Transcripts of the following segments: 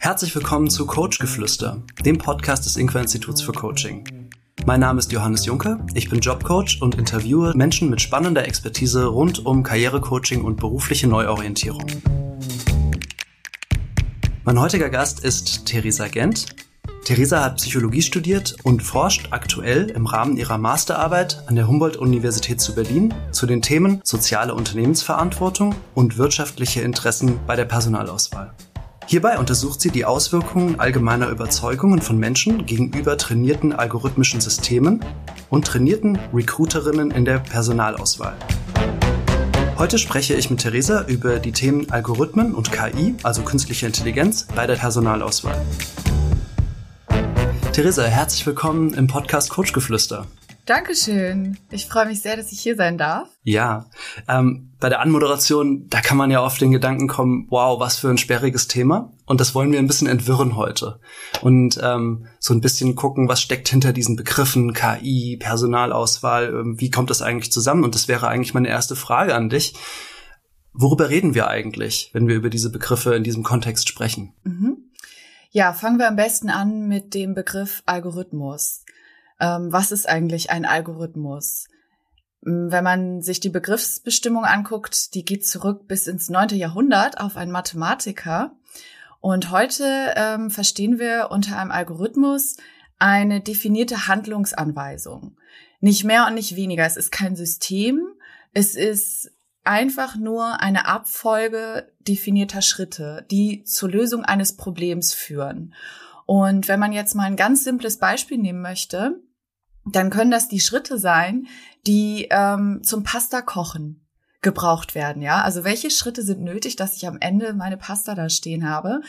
Herzlich willkommen zu Coachgeflüster, dem Podcast des Inqua Instituts für Coaching. Mein Name ist Johannes Juncker, ich bin Jobcoach und interviewe Menschen mit spannender Expertise rund um Karrierecoaching und berufliche Neuorientierung. Mein heutiger Gast ist Theresa Gent. Theresa hat Psychologie studiert und forscht aktuell im Rahmen ihrer Masterarbeit an der Humboldt-Universität zu Berlin zu den Themen soziale Unternehmensverantwortung und wirtschaftliche Interessen bei der Personalauswahl. Hierbei untersucht sie die Auswirkungen allgemeiner Überzeugungen von Menschen gegenüber trainierten algorithmischen Systemen und trainierten Recruiterinnen in der Personalauswahl. Heute spreche ich mit Theresa über die Themen Algorithmen und KI, also künstliche Intelligenz, bei der Personalauswahl. Theresa, herzlich willkommen im Podcast Coachgeflüster. Dankeschön. Ich freue mich sehr, dass ich hier sein darf. Ja, ähm, bei der Anmoderation, da kann man ja auf den Gedanken kommen, wow, was für ein sperriges Thema. Und das wollen wir ein bisschen entwirren heute. Und ähm, so ein bisschen gucken, was steckt hinter diesen Begriffen KI, Personalauswahl, ähm, wie kommt das eigentlich zusammen? Und das wäre eigentlich meine erste Frage an dich. Worüber reden wir eigentlich, wenn wir über diese Begriffe in diesem Kontext sprechen? Mhm. Ja, fangen wir am besten an mit dem Begriff Algorithmus ähm, was ist eigentlich ein Algorithmus? Wenn man sich die Begriffsbestimmung anguckt, die geht zurück bis ins neunte Jahrhundert auf einen Mathematiker. Und heute ähm, verstehen wir unter einem Algorithmus eine definierte Handlungsanweisung. Nicht mehr und nicht weniger. Es ist kein System. Es ist einfach nur eine Abfolge definierter Schritte, die zur Lösung eines Problems führen. Und wenn man jetzt mal ein ganz simples Beispiel nehmen möchte, dann können das die Schritte sein, die ähm, zum Pasta kochen gebraucht werden. Ja, also welche Schritte sind nötig, dass ich am Ende meine Pasta da stehen habe?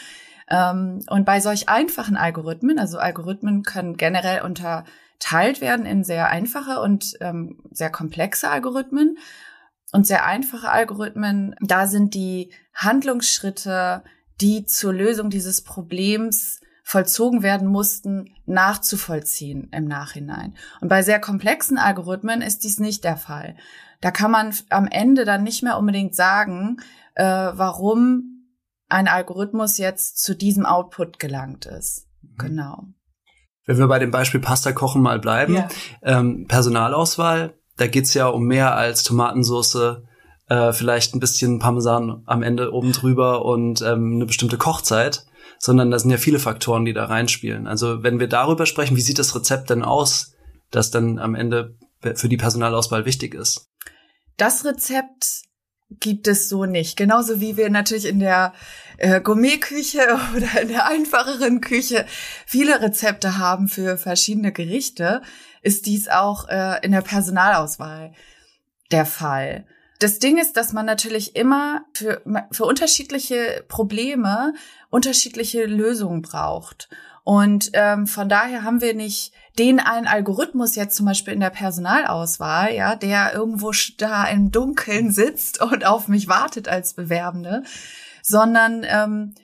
Ähm, und bei solch einfachen Algorithmen, also Algorithmen können generell unterteilt werden in sehr einfache und ähm, sehr komplexe Algorithmen. Und sehr einfache Algorithmen, da sind die Handlungsschritte, die zur Lösung dieses Problems vollzogen werden mussten, nachzuvollziehen im Nachhinein. Und bei sehr komplexen Algorithmen ist dies nicht der Fall. Da kann man am Ende dann nicht mehr unbedingt sagen, äh, warum ein Algorithmus jetzt zu diesem Output gelangt ist. Mhm. Genau. Wenn wir bei dem Beispiel Pasta kochen mal bleiben, ja. ähm, Personalauswahl, da geht's ja um mehr als Tomatensauce, äh, vielleicht ein bisschen Parmesan am Ende oben drüber und ähm, eine bestimmte Kochzeit sondern da sind ja viele Faktoren, die da reinspielen. Also wenn wir darüber sprechen, wie sieht das Rezept denn aus, das dann am Ende für die Personalauswahl wichtig ist? Das Rezept gibt es so nicht. Genauso wie wir natürlich in der äh, Gourmetküche oder in der einfacheren Küche viele Rezepte haben für verschiedene Gerichte, ist dies auch äh, in der Personalauswahl der Fall. Das Ding ist, dass man natürlich immer für, für unterschiedliche Probleme unterschiedliche Lösungen braucht. Und ähm, von daher haben wir nicht den einen Algorithmus jetzt zum Beispiel in der Personalauswahl, ja, der irgendwo da im Dunkeln sitzt und auf mich wartet als Bewerbende, sondern ähm,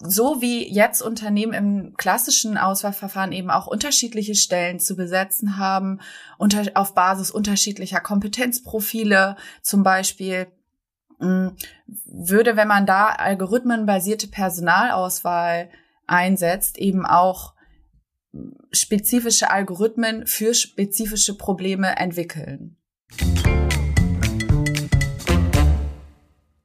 so wie jetzt Unternehmen im klassischen Auswahlverfahren eben auch unterschiedliche Stellen zu besetzen haben, unter, auf Basis unterschiedlicher Kompetenzprofile zum Beispiel, mm, würde, wenn man da algorithmenbasierte Personalauswahl einsetzt, eben auch spezifische Algorithmen für spezifische Probleme entwickeln.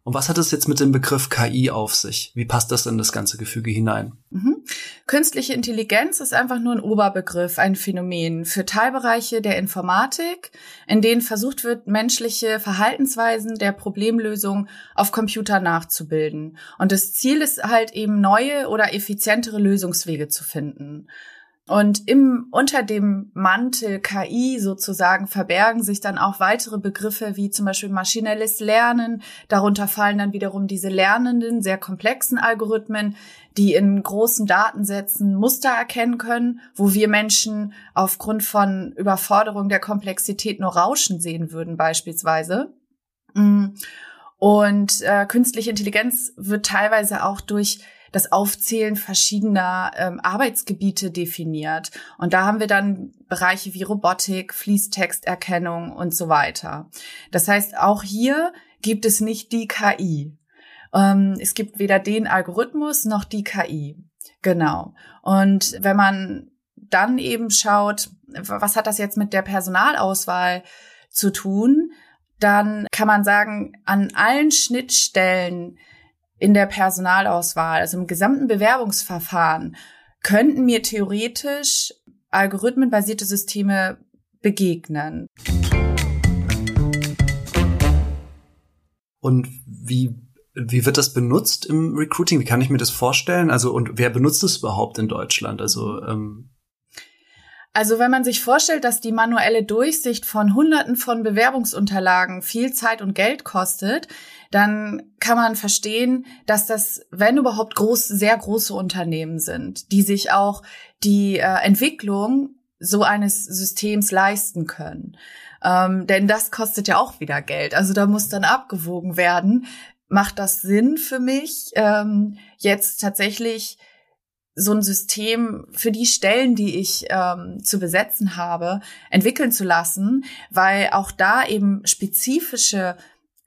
Und was hat es jetzt mit dem Begriff KI auf sich? Wie passt das in das ganze Gefüge hinein? Mhm. Künstliche Intelligenz ist einfach nur ein Oberbegriff, ein Phänomen für Teilbereiche der Informatik, in denen versucht wird, menschliche Verhaltensweisen der Problemlösung auf Computer nachzubilden. Und das Ziel ist halt eben neue oder effizientere Lösungswege zu finden. Und im, unter dem Mantel KI sozusagen verbergen sich dann auch weitere Begriffe wie zum Beispiel maschinelles Lernen. Darunter fallen dann wiederum diese lernenden, sehr komplexen Algorithmen, die in großen Datensätzen Muster erkennen können, wo wir Menschen aufgrund von Überforderung der Komplexität nur Rauschen sehen würden beispielsweise. Mm. Und äh, künstliche Intelligenz wird teilweise auch durch das Aufzählen verschiedener ähm, Arbeitsgebiete definiert. Und da haben wir dann Bereiche wie Robotik, Fließtexterkennung und so weiter. Das heißt, auch hier gibt es nicht die KI. Ähm, es gibt weder den Algorithmus noch die KI. Genau. Und wenn man dann eben schaut, was hat das jetzt mit der Personalauswahl zu tun, dann kann man sagen, an allen Schnittstellen in der Personalauswahl, also im gesamten Bewerbungsverfahren, könnten mir theoretisch algorithmenbasierte Systeme begegnen. Und wie, wie wird das benutzt im Recruiting? Wie kann ich mir das vorstellen? Also, und wer benutzt es überhaupt in Deutschland? Also, ähm also wenn man sich vorstellt, dass die manuelle Durchsicht von Hunderten von Bewerbungsunterlagen viel Zeit und Geld kostet, dann kann man verstehen, dass das, wenn überhaupt groß, sehr große Unternehmen sind, die sich auch die äh, Entwicklung so eines Systems leisten können. Ähm, denn das kostet ja auch wieder Geld. Also da muss dann abgewogen werden. Macht das Sinn für mich, ähm, jetzt tatsächlich so ein System für die Stellen, die ich ähm, zu besetzen habe, entwickeln zu lassen, weil auch da eben spezifische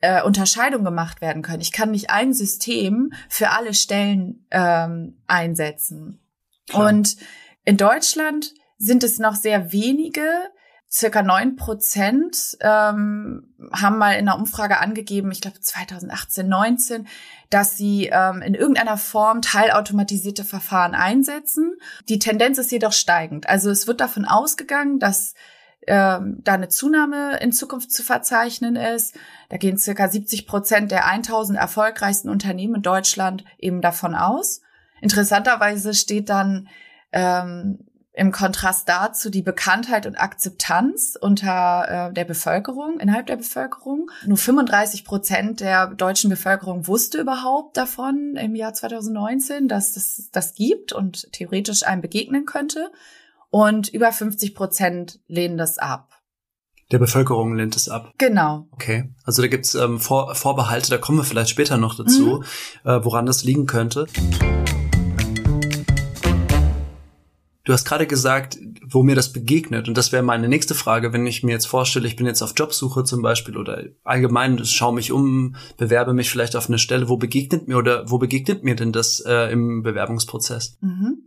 äh, Unterscheidungen gemacht werden können. Ich kann nicht ein System für alle Stellen ähm, einsetzen. Klar. Und in Deutschland sind es noch sehr wenige, circa neun Prozent ähm, haben mal in einer Umfrage angegeben, ich glaube 2018, 19, dass sie ähm, in irgendeiner Form teilautomatisierte Verfahren einsetzen. Die Tendenz ist jedoch steigend. Also es wird davon ausgegangen, dass ähm, da eine Zunahme in Zukunft zu verzeichnen ist. Da gehen circa 70 Prozent der 1000 erfolgreichsten Unternehmen in Deutschland eben davon aus. Interessanterweise steht dann ähm, im Kontrast dazu die Bekanntheit und Akzeptanz unter äh, der Bevölkerung, innerhalb der Bevölkerung. Nur 35 Prozent der deutschen Bevölkerung wusste überhaupt davon im Jahr 2019, dass das das gibt und theoretisch einem begegnen könnte. Und über 50 Prozent lehnen das ab. Der Bevölkerung lehnt es ab. Genau. Okay. Also da gibt's ähm, Vor Vorbehalte, da kommen wir vielleicht später noch dazu, mhm. äh, woran das liegen könnte. Du hast gerade gesagt, wo mir das begegnet. Und das wäre meine nächste Frage, wenn ich mir jetzt vorstelle, ich bin jetzt auf Jobsuche zum Beispiel oder allgemein schaue mich um, bewerbe mich vielleicht auf eine Stelle. Wo begegnet mir oder wo begegnet mir denn das äh, im Bewerbungsprozess? Mhm.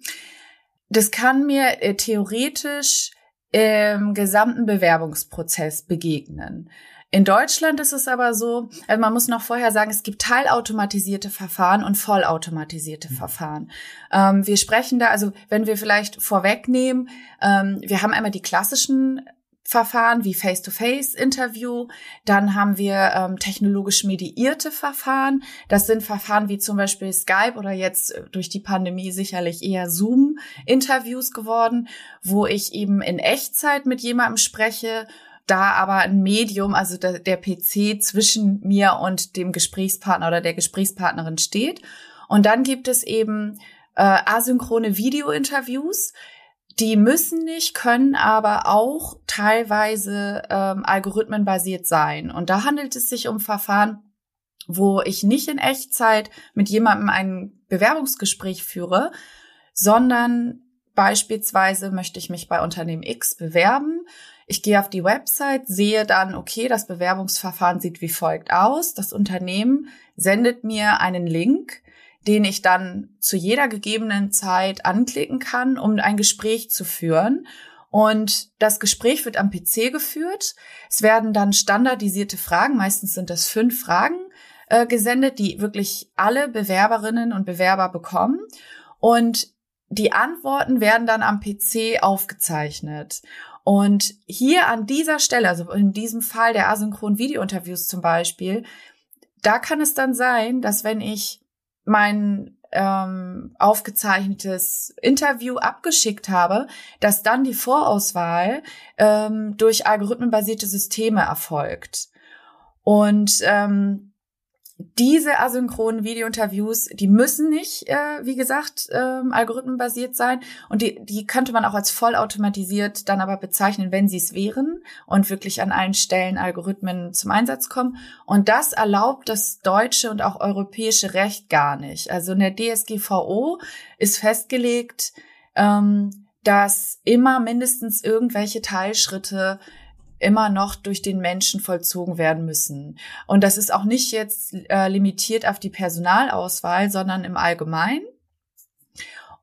Das kann mir äh, theoretisch im gesamten Bewerbungsprozess begegnen. In Deutschland ist es aber so, also man muss noch vorher sagen, es gibt teilautomatisierte Verfahren und vollautomatisierte mhm. Verfahren. Ähm, wir sprechen da, also wenn wir vielleicht vorwegnehmen, ähm, wir haben einmal die klassischen Verfahren wie Face-to-Face-Interview. Dann haben wir ähm, technologisch mediierte Verfahren. Das sind Verfahren wie zum Beispiel Skype oder jetzt äh, durch die Pandemie sicherlich eher Zoom-Interviews geworden, wo ich eben in Echtzeit mit jemandem spreche da aber ein Medium, also der, der PC zwischen mir und dem Gesprächspartner oder der Gesprächspartnerin steht. Und dann gibt es eben äh, asynchrone Video-Interviews. Die müssen nicht, können aber auch teilweise ähm, algorithmenbasiert sein. Und da handelt es sich um Verfahren, wo ich nicht in Echtzeit mit jemandem ein Bewerbungsgespräch führe, sondern beispielsweise möchte ich mich bei Unternehmen X bewerben ich gehe auf die Website, sehe dann, okay, das Bewerbungsverfahren sieht wie folgt aus. Das Unternehmen sendet mir einen Link, den ich dann zu jeder gegebenen Zeit anklicken kann, um ein Gespräch zu führen. Und das Gespräch wird am PC geführt. Es werden dann standardisierte Fragen, meistens sind das fünf Fragen, äh, gesendet, die wirklich alle Bewerberinnen und Bewerber bekommen. Und die Antworten werden dann am PC aufgezeichnet. Und hier an dieser Stelle, also in diesem Fall der asynchronen Videointerviews zum Beispiel, da kann es dann sein, dass wenn ich mein ähm, aufgezeichnetes Interview abgeschickt habe, dass dann die Vorauswahl ähm, durch algorithmenbasierte Systeme erfolgt. Und ähm, diese asynchronen Videointerviews, die müssen nicht, äh, wie gesagt, ähm, algorithmenbasiert sein. Und die, die könnte man auch als vollautomatisiert dann aber bezeichnen, wenn sie es wären und wirklich an allen Stellen Algorithmen zum Einsatz kommen. Und das erlaubt das deutsche und auch europäische Recht gar nicht. Also in der DSGVO ist festgelegt, ähm, dass immer mindestens irgendwelche Teilschritte immer noch durch den Menschen vollzogen werden müssen. Und das ist auch nicht jetzt äh, limitiert auf die Personalauswahl, sondern im Allgemeinen.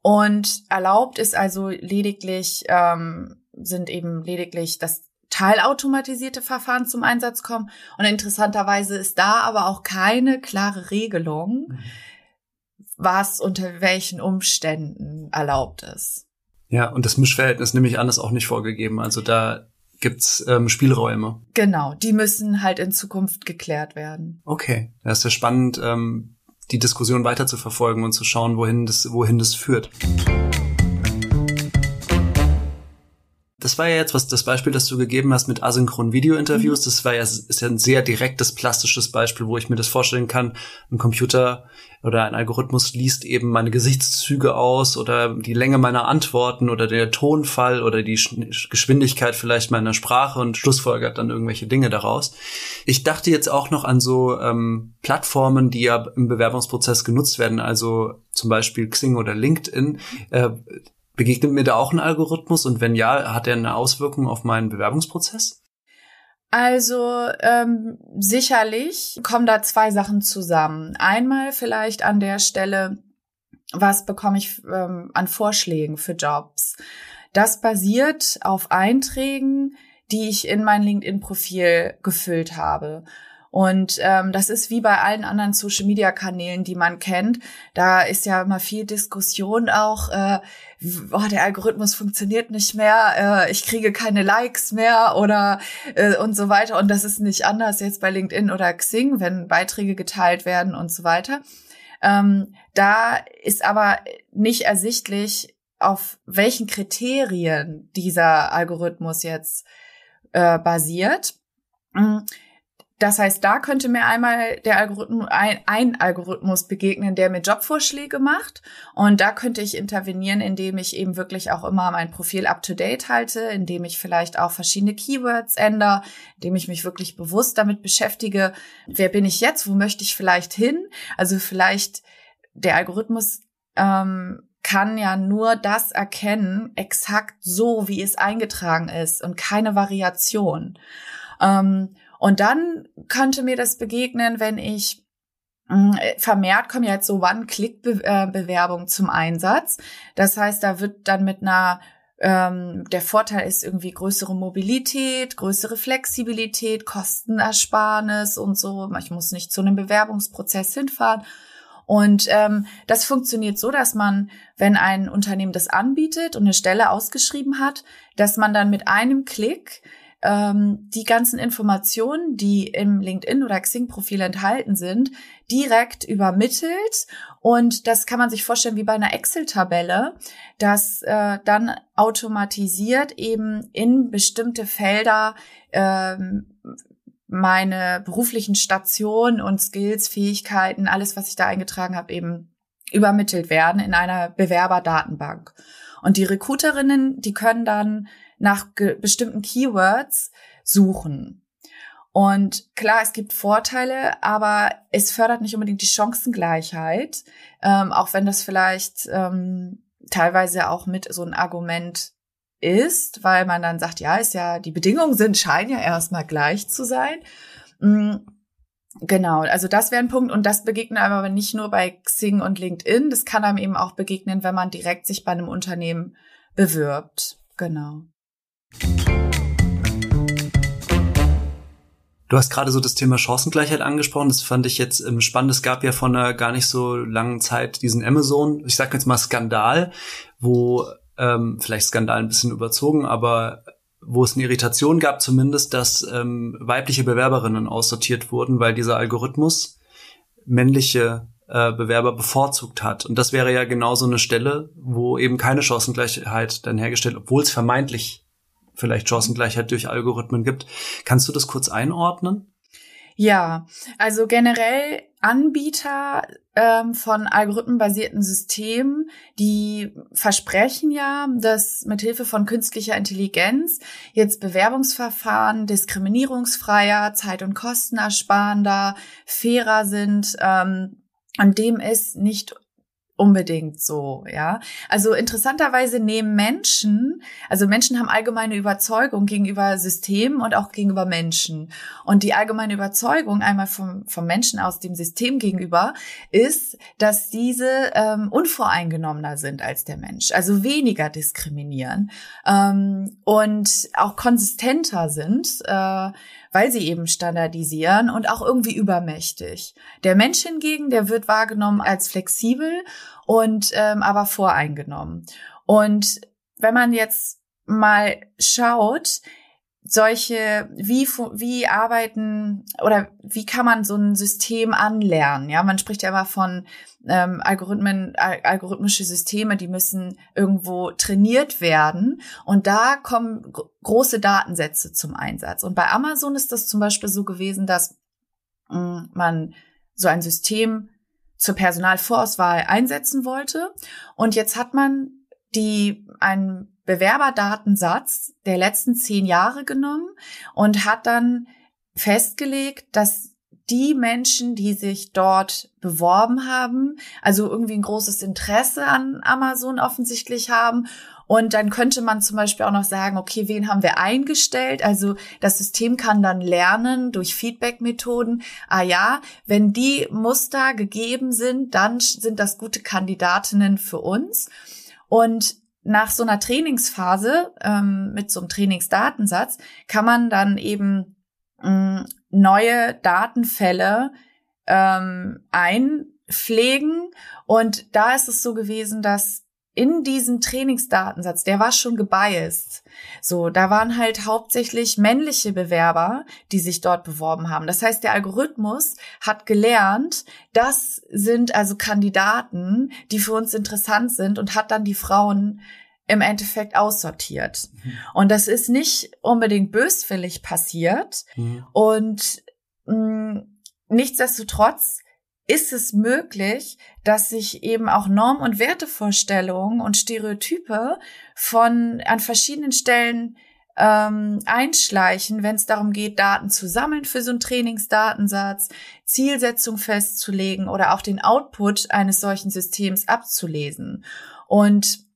Und erlaubt ist also lediglich, ähm, sind eben lediglich das teilautomatisierte Verfahren zum Einsatz kommen. Und interessanterweise ist da aber auch keine klare Regelung, mhm. was unter welchen Umständen erlaubt ist. Ja, und das Mischverhältnis nehme ich an, ist auch nicht vorgegeben. Also da gibt's ähm, Spielräume. Genau, die müssen halt in Zukunft geklärt werden. Okay, das ist ja spannend, ähm, die Diskussion weiter zu verfolgen und zu schauen, wohin das, wohin das führt. Das war ja jetzt was das Beispiel, das du gegeben hast mit asynchronen Video-Interviews. Mhm. Das war ja ist ja ein sehr direktes plastisches Beispiel, wo ich mir das vorstellen kann. Ein Computer oder ein Algorithmus liest eben meine Gesichtszüge aus oder die Länge meiner Antworten oder der Tonfall oder die Geschwindigkeit vielleicht meiner Sprache und schlussfolgert dann irgendwelche Dinge daraus. Ich dachte jetzt auch noch an so ähm, Plattformen, die ja im Bewerbungsprozess genutzt werden, also zum Beispiel Xing oder LinkedIn. Äh, Begegnet mir da auch ein Algorithmus und wenn ja, hat er eine Auswirkung auf meinen Bewerbungsprozess? Also ähm, sicherlich kommen da zwei Sachen zusammen. Einmal vielleicht an der Stelle, was bekomme ich ähm, an Vorschlägen für Jobs? Das basiert auf Einträgen, die ich in mein LinkedIn-Profil gefüllt habe. Und ähm, das ist wie bei allen anderen Social-Media-Kanälen, die man kennt. Da ist ja immer viel Diskussion auch. Äh, oh, der Algorithmus funktioniert nicht mehr, äh, ich kriege keine Likes mehr oder äh, und so weiter. Und das ist nicht anders jetzt bei LinkedIn oder Xing, wenn Beiträge geteilt werden und so weiter. Ähm, da ist aber nicht ersichtlich, auf welchen Kriterien dieser Algorithmus jetzt äh, basiert. Mhm. Das heißt, da könnte mir einmal der Algorithmus, ein, ein, Algorithmus begegnen, der mir Jobvorschläge macht. Und da könnte ich intervenieren, indem ich eben wirklich auch immer mein Profil up to date halte, indem ich vielleicht auch verschiedene Keywords ändere, indem ich mich wirklich bewusst damit beschäftige, wer bin ich jetzt, wo möchte ich vielleicht hin? Also vielleicht der Algorithmus ähm, kann ja nur das erkennen, exakt so, wie es eingetragen ist und keine Variation. Ähm, und dann könnte mir das begegnen, wenn ich mm, vermehrt kommen ja jetzt so One-Click-Bewerbungen zum Einsatz. Das heißt, da wird dann mit einer ähm, der Vorteil ist irgendwie größere Mobilität, größere Flexibilität, Kostenersparnis und so. Ich muss nicht zu einem Bewerbungsprozess hinfahren. Und ähm, das funktioniert so, dass man, wenn ein Unternehmen das anbietet und eine Stelle ausgeschrieben hat, dass man dann mit einem Klick ähm, die ganzen Informationen, die im LinkedIn oder Xing-Profil enthalten sind, direkt übermittelt. Und das kann man sich vorstellen wie bei einer Excel-Tabelle, dass äh, dann automatisiert eben in bestimmte Felder ähm, meine beruflichen Stationen und Skills, Fähigkeiten, alles, was ich da eingetragen habe, eben übermittelt werden in einer Bewerberdatenbank. Und die Recruiterinnen, die können dann nach bestimmten Keywords suchen. Und klar, es gibt Vorteile, aber es fördert nicht unbedingt die Chancengleichheit, ähm, auch wenn das vielleicht ähm, teilweise auch mit so ein Argument ist, weil man dann sagt, ja, ist ja, die Bedingungen sind, scheinen ja erstmal gleich zu sein. Mhm. Genau, also das wäre ein Punkt und das begegnet einem aber nicht nur bei Xing und LinkedIn, das kann einem eben auch begegnen, wenn man direkt sich bei einem Unternehmen bewirbt. Genau. Du hast gerade so das Thema Chancengleichheit angesprochen. Das fand ich jetzt ähm, spannend. Es gab ja vor einer gar nicht so langen Zeit diesen Amazon, ich sag jetzt mal Skandal, wo ähm, vielleicht Skandal ein bisschen überzogen, aber wo es eine Irritation gab zumindest, dass ähm, weibliche Bewerberinnen aussortiert wurden, weil dieser Algorithmus männliche äh, Bewerber bevorzugt hat. Und das wäre ja genau so eine Stelle, wo eben keine Chancengleichheit dann hergestellt, obwohl es vermeintlich vielleicht Chancengleichheit durch Algorithmen gibt. Kannst du das kurz einordnen? Ja, also generell Anbieter ähm, von algorithmenbasierten Systemen, die versprechen ja, dass mithilfe von künstlicher Intelligenz jetzt Bewerbungsverfahren diskriminierungsfreier, zeit- und kostenersparender, fairer sind, ähm, an dem es nicht unbedingt so, ja. Also interessanterweise nehmen Menschen, also Menschen haben allgemeine Überzeugung gegenüber Systemen und auch gegenüber Menschen. Und die allgemeine Überzeugung einmal vom, vom Menschen aus dem System gegenüber ist, dass diese ähm, unvoreingenommener sind als der Mensch, also weniger diskriminieren ähm, und auch konsistenter sind. Äh, weil sie eben standardisieren und auch irgendwie übermächtig. Der Mensch hingegen, der wird wahrgenommen als flexibel und ähm, aber voreingenommen. Und wenn man jetzt mal schaut, solche, wie, wie arbeiten oder wie kann man so ein System anlernen? Ja, man spricht ja immer von ähm, Algorithmen, algorithmische Systeme, die müssen irgendwo trainiert werden. Und da kommen große Datensätze zum Einsatz. Und bei Amazon ist das zum Beispiel so gewesen, dass mh, mm, man so ein System zur Personalvorauswahl einsetzen wollte. Und jetzt hat man die einen Bewerberdatensatz der letzten zehn Jahre genommen und hat dann festgelegt, dass die Menschen, die sich dort beworben haben, also irgendwie ein großes Interesse an Amazon offensichtlich haben. Und dann könnte man zum Beispiel auch noch sagen, okay, wen haben wir eingestellt? Also das System kann dann lernen durch Feedback-Methoden. Ah ja, wenn die Muster gegeben sind, dann sind das gute Kandidatinnen für uns. Und nach so einer Trainingsphase ähm, mit so einem Trainingsdatensatz kann man dann eben mh, neue Datenfälle ähm, einpflegen. Und da ist es so gewesen, dass in diesem Trainingsdatensatz, der war schon gebiased. So, da waren halt hauptsächlich männliche Bewerber, die sich dort beworben haben. Das heißt, der Algorithmus hat gelernt, das sind also Kandidaten, die für uns interessant sind und hat dann die Frauen im Endeffekt aussortiert. Mhm. Und das ist nicht unbedingt böswillig passiert. Mhm. Und mh, mm, nichtsdestotrotz ist es möglich, dass sich eben auch Norm- und Wertevorstellungen und Stereotype von an verschiedenen Stellen ähm, einschleichen, wenn es darum geht, Daten zu sammeln für so einen Trainingsdatensatz, Zielsetzung festzulegen oder auch den Output eines solchen Systems abzulesen. Und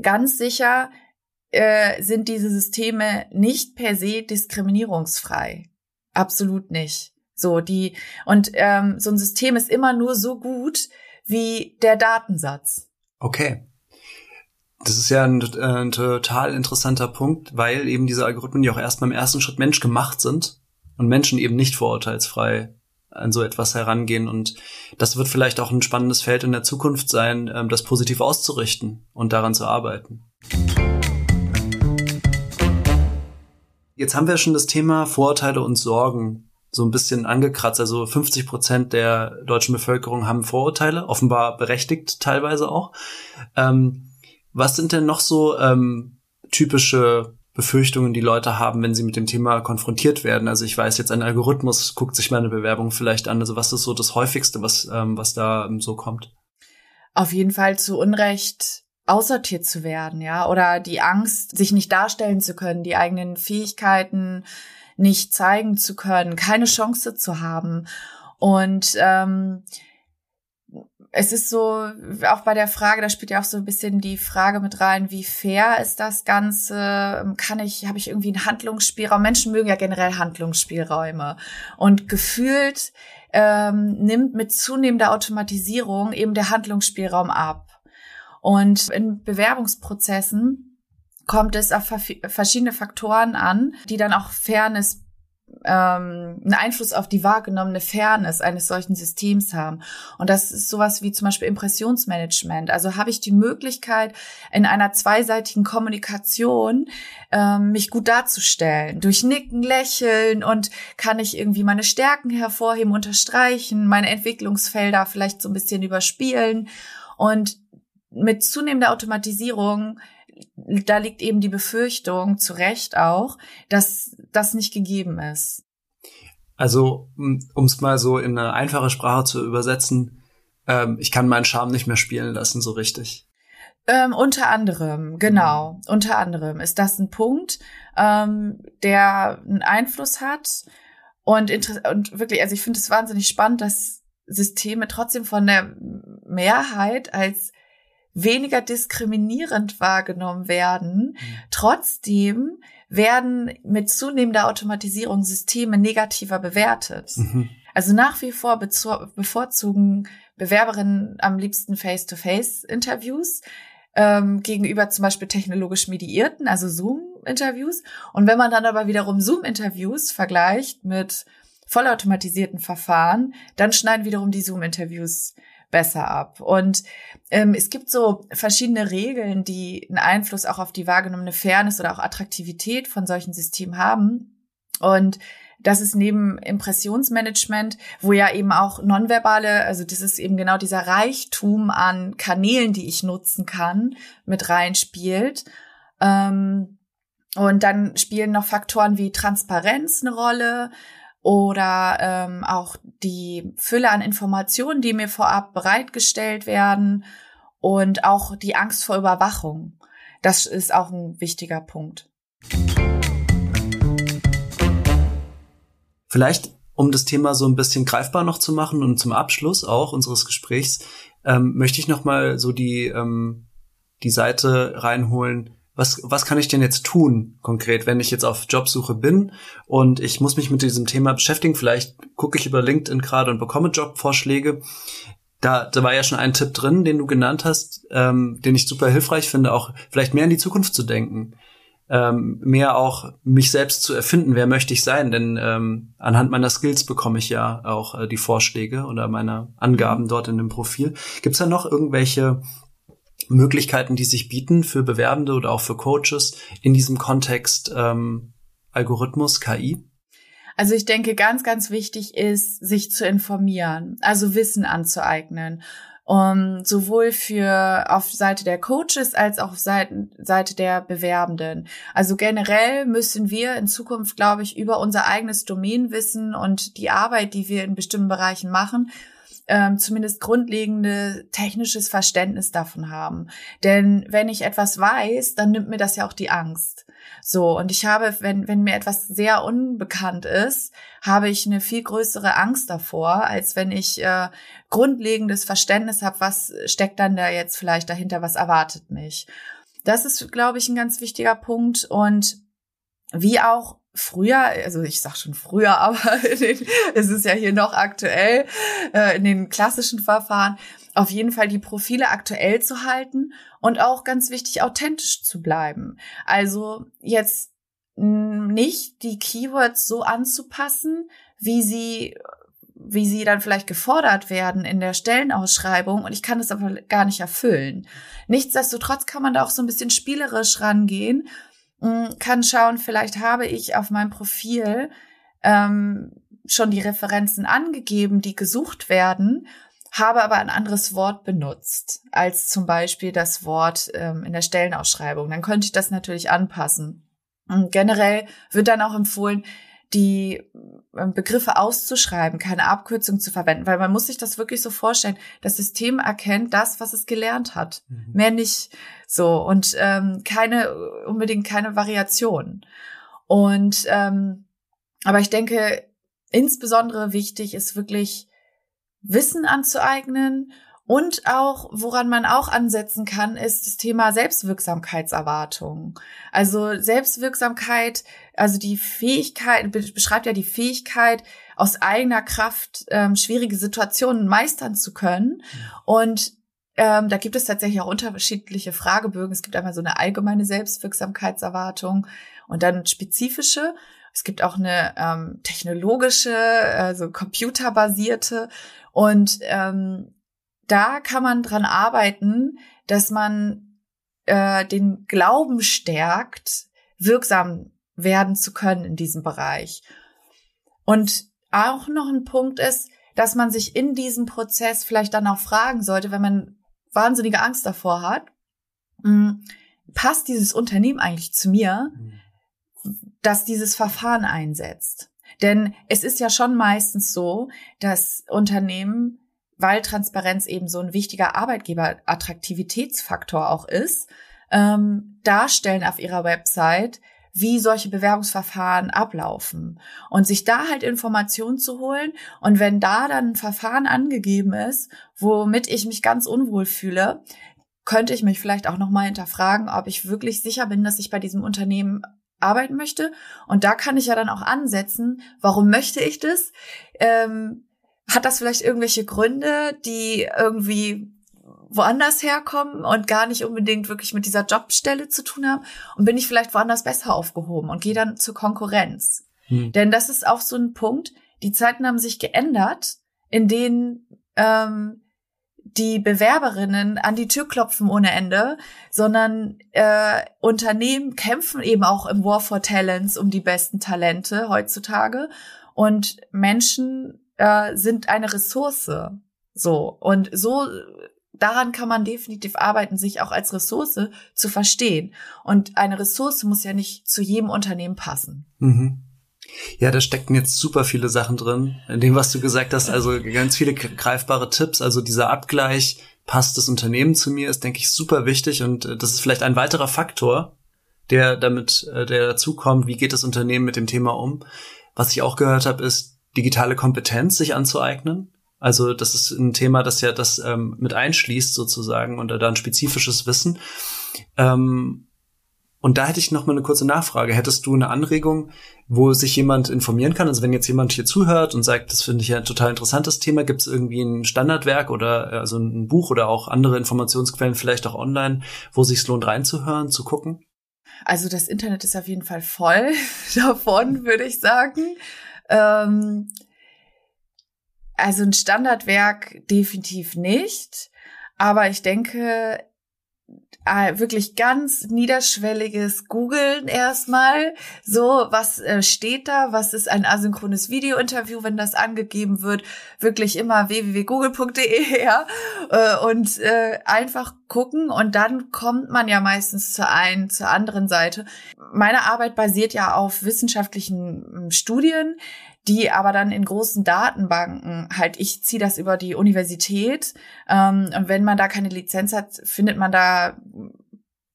ganz sicher äh, sind diese Systeme nicht per se diskriminierungsfrei. Absolut nicht. So, die, und ähm, so ein System ist immer nur so gut wie der Datensatz. Okay. Das ist ja ein, ein total interessanter Punkt, weil eben diese Algorithmen, die auch erstmal im ersten Schritt menschgemacht sind und Menschen eben nicht vorurteilsfrei an so etwas herangehen. Und das wird vielleicht auch ein spannendes Feld in der Zukunft sein, ähm, das positiv auszurichten und daran zu arbeiten. Jetzt haben wir schon das Thema Vorurteile und Sorgen so ein bisschen angekratzt. Also 50 Prozent der deutschen Bevölkerung haben Vorurteile, offenbar berechtigt teilweise auch. Ähm, was sind denn noch so ähm, typische Befürchtungen, die Leute haben, wenn sie mit dem Thema konfrontiert werden? Also ich weiß jetzt, ein Algorithmus guckt sich meine Bewerbung vielleicht an. Also was ist so das häufigste, was, ähm, was da ähm, so kommt? Auf jeden Fall zu Unrecht aussortiert zu werden, ja, oder die Angst, sich nicht darstellen zu können, die eigenen Fähigkeiten nicht zeigen zu können, keine Chance zu haben. Und ähm, es ist so, auch bei der Frage, da spielt ja auch so ein bisschen die Frage mit rein, wie fair ist das Ganze? Kann ich, habe ich irgendwie einen Handlungsspielraum? Menschen mögen ja generell Handlungsspielräume. Und gefühlt ähm, nimmt mit zunehmender Automatisierung eben der Handlungsspielraum ab. Und in Bewerbungsprozessen kommt es auf verschiedene Faktoren an, die dann auch Fairness ähm, einen Einfluss auf die wahrgenommene Fairness eines solchen Systems haben. Und das ist sowas wie zum Beispiel Impressionsmanagement. Also habe ich die Möglichkeit, in einer zweiseitigen Kommunikation ähm, mich gut darzustellen. Durch Nicken, Lächeln und kann ich irgendwie meine Stärken hervorheben, unterstreichen, meine Entwicklungsfelder vielleicht so ein bisschen überspielen. Und mit zunehmender Automatisierung da liegt eben die Befürchtung, zu Recht auch, dass das nicht gegeben ist. Also, um es mal so in eine einfache Sprache zu übersetzen, ähm, ich kann meinen Charme nicht mehr spielen lassen, so richtig. Ähm, unter anderem, genau, mhm. unter anderem ist das ein Punkt, ähm, der einen Einfluss hat und, und wirklich, also ich finde es wahnsinnig spannend, dass Systeme trotzdem von der Mehrheit als weniger diskriminierend wahrgenommen werden. Mhm. Trotzdem werden mit zunehmender Automatisierung Systeme negativer bewertet. Mhm. Also nach wie vor bevorzugen Bewerberinnen am liebsten Face-to-Face-Interviews ähm, gegenüber zum Beispiel technologisch mediierten, also Zoom-Interviews. Und wenn man dann aber wiederum Zoom-Interviews vergleicht mit vollautomatisierten Verfahren, dann schneiden wiederum die Zoom-Interviews besser ab. Und ähm, es gibt so verschiedene Regeln, die einen Einfluss auch auf die wahrgenommene Fairness oder auch Attraktivität von solchen Systemen haben. Und das ist neben Impressionsmanagement, wo ja eben auch nonverbale, also das ist eben genau dieser Reichtum an Kanälen, die ich nutzen kann, mit reinspielt. Ähm, und dann spielen noch Faktoren wie Transparenz eine Rolle oder ähm, auch die Fülle an Informationen, die mir vorab bereitgestellt werden und auch die Angst vor Überwachung. Das ist auch ein wichtiger Punkt. Vielleicht, um das Thema so ein bisschen greifbar noch zu machen und zum Abschluss auch unseres Gesprächs, ähm, möchte ich noch mal so die ähm, die Seite reinholen. Was, was kann ich denn jetzt tun konkret, wenn ich jetzt auf Jobsuche bin und ich muss mich mit diesem Thema beschäftigen? Vielleicht gucke ich über LinkedIn gerade und bekomme Jobvorschläge. Da, da war ja schon ein Tipp drin, den du genannt hast, ähm, den ich super hilfreich finde, auch vielleicht mehr in die Zukunft zu denken ähm, mehr auch mich selbst zu erfinden, wer möchte ich sein, denn ähm, anhand meiner Skills bekomme ich ja auch äh, die Vorschläge oder meine Angaben dort in dem Profil. Gibt es da noch irgendwelche Möglichkeiten, die sich bieten für Bewerbende oder auch für Coaches in diesem Kontext ähm, Algorithmus, KI? Also ich denke, ganz, ganz wichtig ist, sich zu informieren, also Wissen anzueignen um, sowohl für auf Seite der Coaches als auch auf Seite, Seite der Bewerbenden. Also generell müssen wir in Zukunft, glaube ich, über unser eigenes Domainwissen und die Arbeit, die wir in bestimmten Bereichen machen, ähm, zumindest grundlegende technisches Verständnis davon haben. Denn wenn ich etwas weiß, dann nimmt mir das ja auch die Angst. So, und ich habe, wenn, wenn mir etwas sehr unbekannt ist, habe ich eine viel größere Angst davor, als wenn ich äh, grundlegendes Verständnis habe, was steckt dann da jetzt vielleicht dahinter, was erwartet mich. Das ist, glaube ich, ein ganz wichtiger Punkt. Und wie auch früher, also ich sag schon früher, aber den, es ist ja hier noch aktuell, äh, in den klassischen Verfahren, auf jeden Fall die Profile aktuell zu halten und auch ganz wichtig, authentisch zu bleiben. Also jetzt nicht die Keywords so anzupassen, wie sie wie sie dann vielleicht gefordert werden in der Stellenausschreibung und ich kann das aber gar nicht erfüllen. Nichtsdestotrotz kann man da auch so ein bisschen spielerisch rangehen kann schauen, vielleicht habe ich auf meinem Profil ähm, schon die Referenzen angegeben, die gesucht werden, habe aber ein anderes Wort benutzt als zum Beispiel das Wort ähm, in der Stellenausschreibung. Dann könnte ich das natürlich anpassen. Und generell wird dann auch empfohlen, die ähm, Begriffe auszuschreiben, keine Abkürzung zu verwenden, weil man muss sich das wirklich so vorstellen. Das System erkennt das, was es gelernt hat, mhm. mehr nicht so und ähm, keine unbedingt keine Variation. Und ähm, aber ich denke, insbesondere wichtig ist wirklich Wissen anzueignen und auch, woran man auch ansetzen kann, ist das Thema Selbstwirksamkeitserwartung. Also Selbstwirksamkeit, also die Fähigkeit, beschreibt ja die Fähigkeit, aus eigener Kraft ähm, schwierige Situationen meistern zu können. Und ähm, da gibt es tatsächlich auch unterschiedliche Fragebögen. Es gibt einmal so eine allgemeine Selbstwirksamkeitserwartung und dann spezifische. Es gibt auch eine ähm, technologische, also computerbasierte. Und ähm, da kann man dran arbeiten, dass man äh, den Glauben stärkt, wirksam werden zu können in diesem Bereich. Und auch noch ein Punkt ist, dass man sich in diesem Prozess vielleicht dann auch fragen sollte, wenn man wahnsinnige Angst davor hat, hm, passt dieses Unternehmen eigentlich zu mir, dass dieses Verfahren einsetzt? Denn es ist ja schon meistens so, dass Unternehmen weil Transparenz eben so ein wichtiger Arbeitgeber-Attraktivitätsfaktor auch ist, ähm, darstellen auf ihrer Website, wie solche Bewerbungsverfahren ablaufen und sich da halt Informationen zu holen. Und wenn da dann ein Verfahren angegeben ist, womit ich mich ganz unwohl fühle, könnte ich mich vielleicht auch nochmal hinterfragen, ob ich wirklich sicher bin, dass ich bei diesem Unternehmen arbeiten möchte. Und da kann ich ja dann auch ansetzen, warum möchte ich das? Ähm, hat das vielleicht irgendwelche Gründe, die irgendwie woanders herkommen und gar nicht unbedingt wirklich mit dieser Jobstelle zu tun haben? Und bin ich vielleicht woanders besser aufgehoben und gehe dann zur Konkurrenz? Hm. Denn das ist auch so ein Punkt. Die Zeiten haben sich geändert, in denen ähm, die Bewerberinnen an die Tür klopfen ohne Ende, sondern äh, Unternehmen kämpfen eben auch im War for Talents um die besten Talente heutzutage und Menschen äh, sind eine Ressource. So und so daran kann man definitiv arbeiten, sich auch als Ressource zu verstehen. Und eine Ressource muss ja nicht zu jedem Unternehmen passen. Mhm. Ja, da stecken jetzt super viele Sachen drin, in dem, was du gesagt hast. Also ganz viele greifbare Tipps. Also dieser Abgleich, passt das Unternehmen zu mir, ist, denke ich, super wichtig. Und äh, das ist vielleicht ein weiterer Faktor, der damit, äh, der dazukommt, wie geht das Unternehmen mit dem Thema um. Was ich auch gehört habe, ist digitale Kompetenz sich anzueignen. Also das ist ein Thema, das ja das ähm, mit einschließt sozusagen und da ein spezifisches Wissen. Ähm, und da hätte ich noch mal eine kurze Nachfrage. Hättest du eine Anregung, wo sich jemand informieren kann? Also wenn jetzt jemand hier zuhört und sagt, das finde ich ein total interessantes Thema, gibt es irgendwie ein Standardwerk oder also ein Buch oder auch andere Informationsquellen, vielleicht auch online, wo sich lohnt reinzuhören, zu gucken? Also das Internet ist auf jeden Fall voll davon, würde ich sagen. Ähm, also ein Standardwerk definitiv nicht. Aber ich denke, äh, wirklich ganz niederschwelliges Googeln erstmal. So, was äh, steht da? Was ist ein asynchrones Videointerview, wenn das angegeben wird? Wirklich immer www.google.de ja, äh, und einfach gucken und dann kommt man ja meistens zur einen, zur anderen Seite. Meine Arbeit basiert ja auf wissenschaftlichen hm, Studien die aber dann in großen Datenbanken halt, ich ziehe das über die Universität ähm, und wenn man da keine Lizenz hat, findet man da,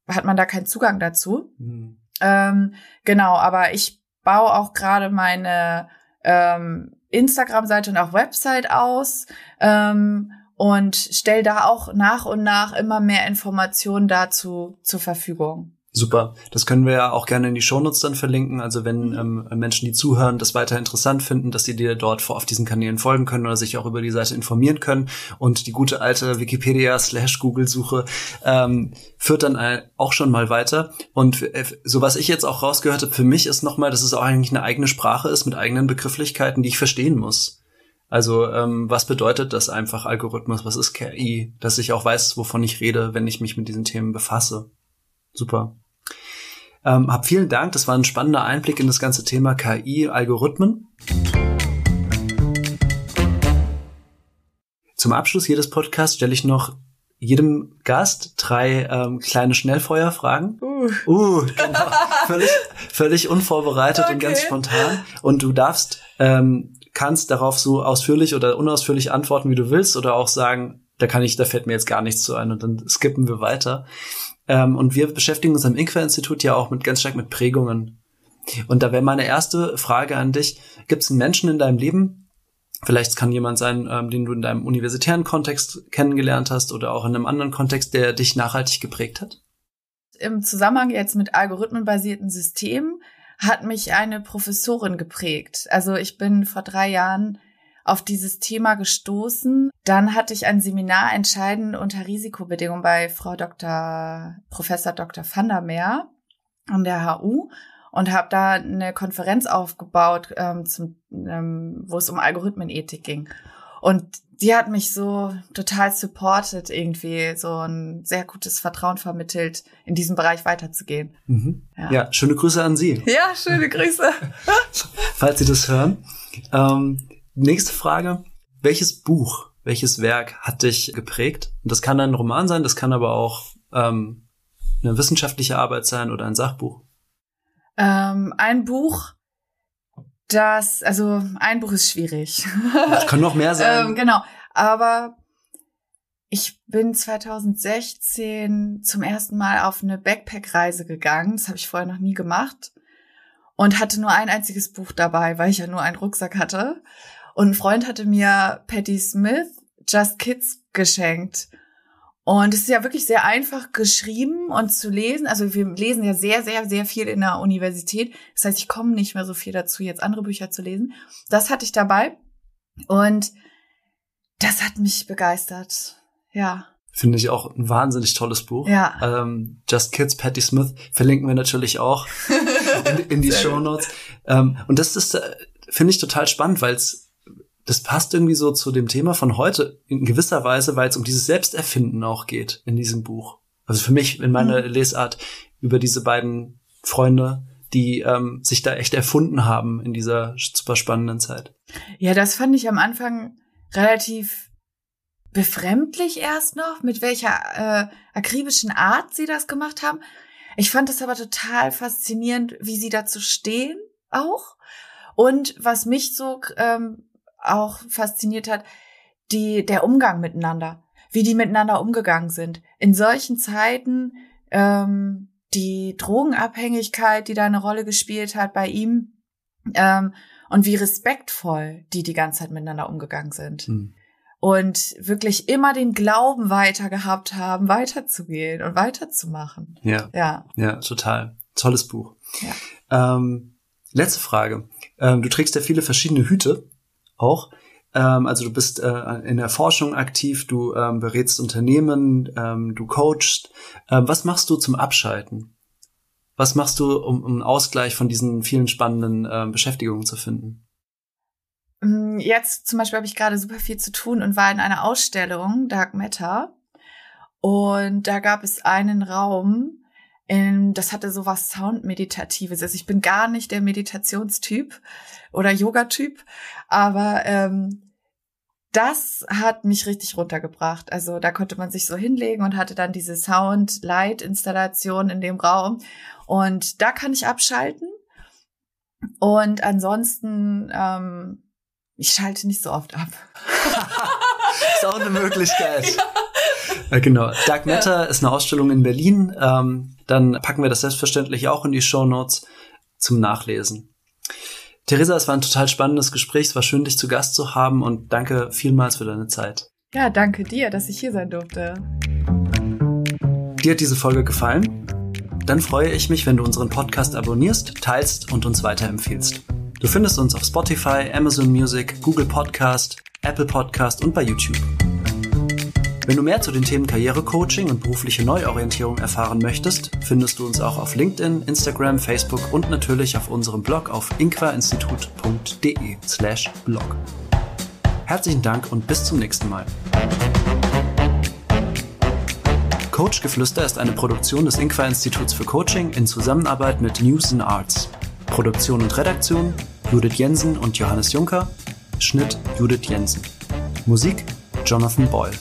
hat man da keinen Zugang dazu. Mhm. Ähm, genau, aber ich baue auch gerade meine ähm, Instagram-Seite und auch Website aus ähm, und stelle da auch nach und nach immer mehr Informationen dazu zur Verfügung. Super. Das können wir ja auch gerne in die Shownotes dann verlinken. Also wenn ähm, Menschen, die zuhören, das weiter interessant finden, dass sie dir dort vor auf diesen Kanälen folgen können oder sich auch über die Seite informieren können. Und die gute alte Wikipedia slash Google-Suche ähm, führt dann auch schon mal weiter. Und äh, so was ich jetzt auch rausgehört habe, für mich ist nochmal, dass es auch eigentlich eine eigene Sprache ist mit eigenen Begrifflichkeiten, die ich verstehen muss. Also ähm, was bedeutet das einfach Algorithmus? Was ist KI? Dass ich auch weiß, wovon ich rede, wenn ich mich mit diesen Themen befasse. Super. Ähm, hab vielen Dank, das war ein spannender Einblick in das ganze Thema KI, Algorithmen. Zum Abschluss jedes Podcasts stelle ich noch jedem Gast drei ähm, kleine Schnellfeuerfragen. Uh, uh genau. völlig, völlig unvorbereitet okay. und ganz spontan. Und du darfst, ähm, kannst darauf so ausführlich oder unausführlich antworten, wie du willst, oder auch sagen, da kann ich, da fällt mir jetzt gar nichts zu ein und dann skippen wir weiter. Ähm, und wir beschäftigen uns am Inqua-Institut ja auch mit ganz stark mit Prägungen. Und da wäre meine erste Frage an dich. Gibt es einen Menschen in deinem Leben, vielleicht kann jemand sein, ähm, den du in deinem universitären Kontext kennengelernt hast oder auch in einem anderen Kontext, der dich nachhaltig geprägt hat? Im Zusammenhang jetzt mit algorithmenbasierten Systemen hat mich eine Professorin geprägt. Also ich bin vor drei Jahren auf dieses Thema gestoßen. Dann hatte ich ein Seminar entscheiden unter Risikobedingungen bei Frau Dr. Professor Dr. van der Meer an der HU und habe da eine Konferenz aufgebaut, ähm, zum, ähm, wo es um Algorithmenethik ging. Und die hat mich so total supported, irgendwie so ein sehr gutes Vertrauen vermittelt, in diesem Bereich weiterzugehen. Mhm. Ja. ja. schöne Grüße an Sie. Ja, schöne Grüße. Falls Sie das hören. Ähm, Nächste Frage. Welches Buch, welches Werk hat dich geprägt? Und das kann ein Roman sein, das kann aber auch ähm, eine wissenschaftliche Arbeit sein oder ein Sachbuch. Ähm, ein Buch, das, also ein Buch ist schwierig. Das kann noch mehr sein. ähm, genau, aber ich bin 2016 zum ersten Mal auf eine Backpack-Reise gegangen. Das habe ich vorher noch nie gemacht. und hatte nur ein einziges Buch dabei, weil ich ja nur einen Rucksack hatte. Und ein Freund hatte mir Patti Smith Just Kids geschenkt. Und es ist ja wirklich sehr einfach geschrieben und zu lesen. Also wir lesen ja sehr, sehr, sehr viel in der Universität. Das heißt, ich komme nicht mehr so viel dazu, jetzt andere Bücher zu lesen. Das hatte ich dabei. Und das hat mich begeistert. Ja. Finde ich auch ein wahnsinnig tolles Buch. Ja. Ähm, Just Kids, Patti Smith verlinken wir natürlich auch in, in die Show Notes. Ähm, und das ist, äh, finde ich total spannend, weil es das passt irgendwie so zu dem Thema von heute in gewisser Weise, weil es um dieses Selbsterfinden auch geht in diesem Buch. Also für mich in meiner mhm. Lesart über diese beiden Freunde, die ähm, sich da echt erfunden haben in dieser super spannenden Zeit. Ja, das fand ich am Anfang relativ befremdlich erst noch, mit welcher äh, akribischen Art sie das gemacht haben. Ich fand es aber total faszinierend, wie sie dazu stehen auch. Und was mich so ähm, auch fasziniert hat, die, der Umgang miteinander, wie die miteinander umgegangen sind. In solchen Zeiten, ähm, die Drogenabhängigkeit, die da eine Rolle gespielt hat bei ihm, ähm, und wie respektvoll die die ganze Zeit miteinander umgegangen sind. Mhm. Und wirklich immer den Glauben weiter gehabt haben, weiterzugehen und weiterzumachen. Ja. Ja. Ja, total. Tolles Buch. Ja. Ähm, letzte Frage. Ähm, du trägst ja viele verschiedene Hüte auch. Ähm, also du bist äh, in der Forschung aktiv, du ähm, berätst Unternehmen, ähm, du coachst. Ähm, was machst du zum Abschalten? Was machst du, um, um Ausgleich von diesen vielen spannenden ähm, Beschäftigungen zu finden? Mm, jetzt zum Beispiel habe ich gerade super viel zu tun und war in einer Ausstellung, Dark Matter. Und da gab es einen Raum, das hatte so was Soundmeditatives. Also ich bin gar nicht der Meditationstyp oder Yoga-Typ, aber ähm, das hat mich richtig runtergebracht. Also da konnte man sich so hinlegen und hatte dann diese Sound-Light-Installation in dem Raum. Und da kann ich abschalten. Und ansonsten, ähm, ich schalte nicht so oft ab. ist auch eine Möglichkeit. Ja. Ja, genau. Dark Matter ja. ist eine Ausstellung in Berlin. Ähm, dann packen wir das selbstverständlich auch in die Show Notes zum Nachlesen. Theresa, es war ein total spannendes Gespräch. Es war schön, dich zu Gast zu haben und danke vielmals für deine Zeit. Ja, danke dir, dass ich hier sein durfte. Dir hat diese Folge gefallen? Dann freue ich mich, wenn du unseren Podcast abonnierst, teilst und uns weiterempfiehlst. Du findest uns auf Spotify, Amazon Music, Google Podcast, Apple Podcast und bei YouTube. Wenn du mehr zu den Themen Karrierecoaching und berufliche Neuorientierung erfahren möchtest, findest du uns auch auf LinkedIn, Instagram, Facebook und natürlich auf unserem Blog auf inquainstitut.de slash blog. Herzlichen Dank und bis zum nächsten Mal. Coach Geflüster ist eine Produktion des Inqua Instituts für Coaching in Zusammenarbeit mit News and Arts. Produktion und Redaktion Judith Jensen und Johannes Juncker. Schnitt Judith Jensen. Musik Jonathan Boyle.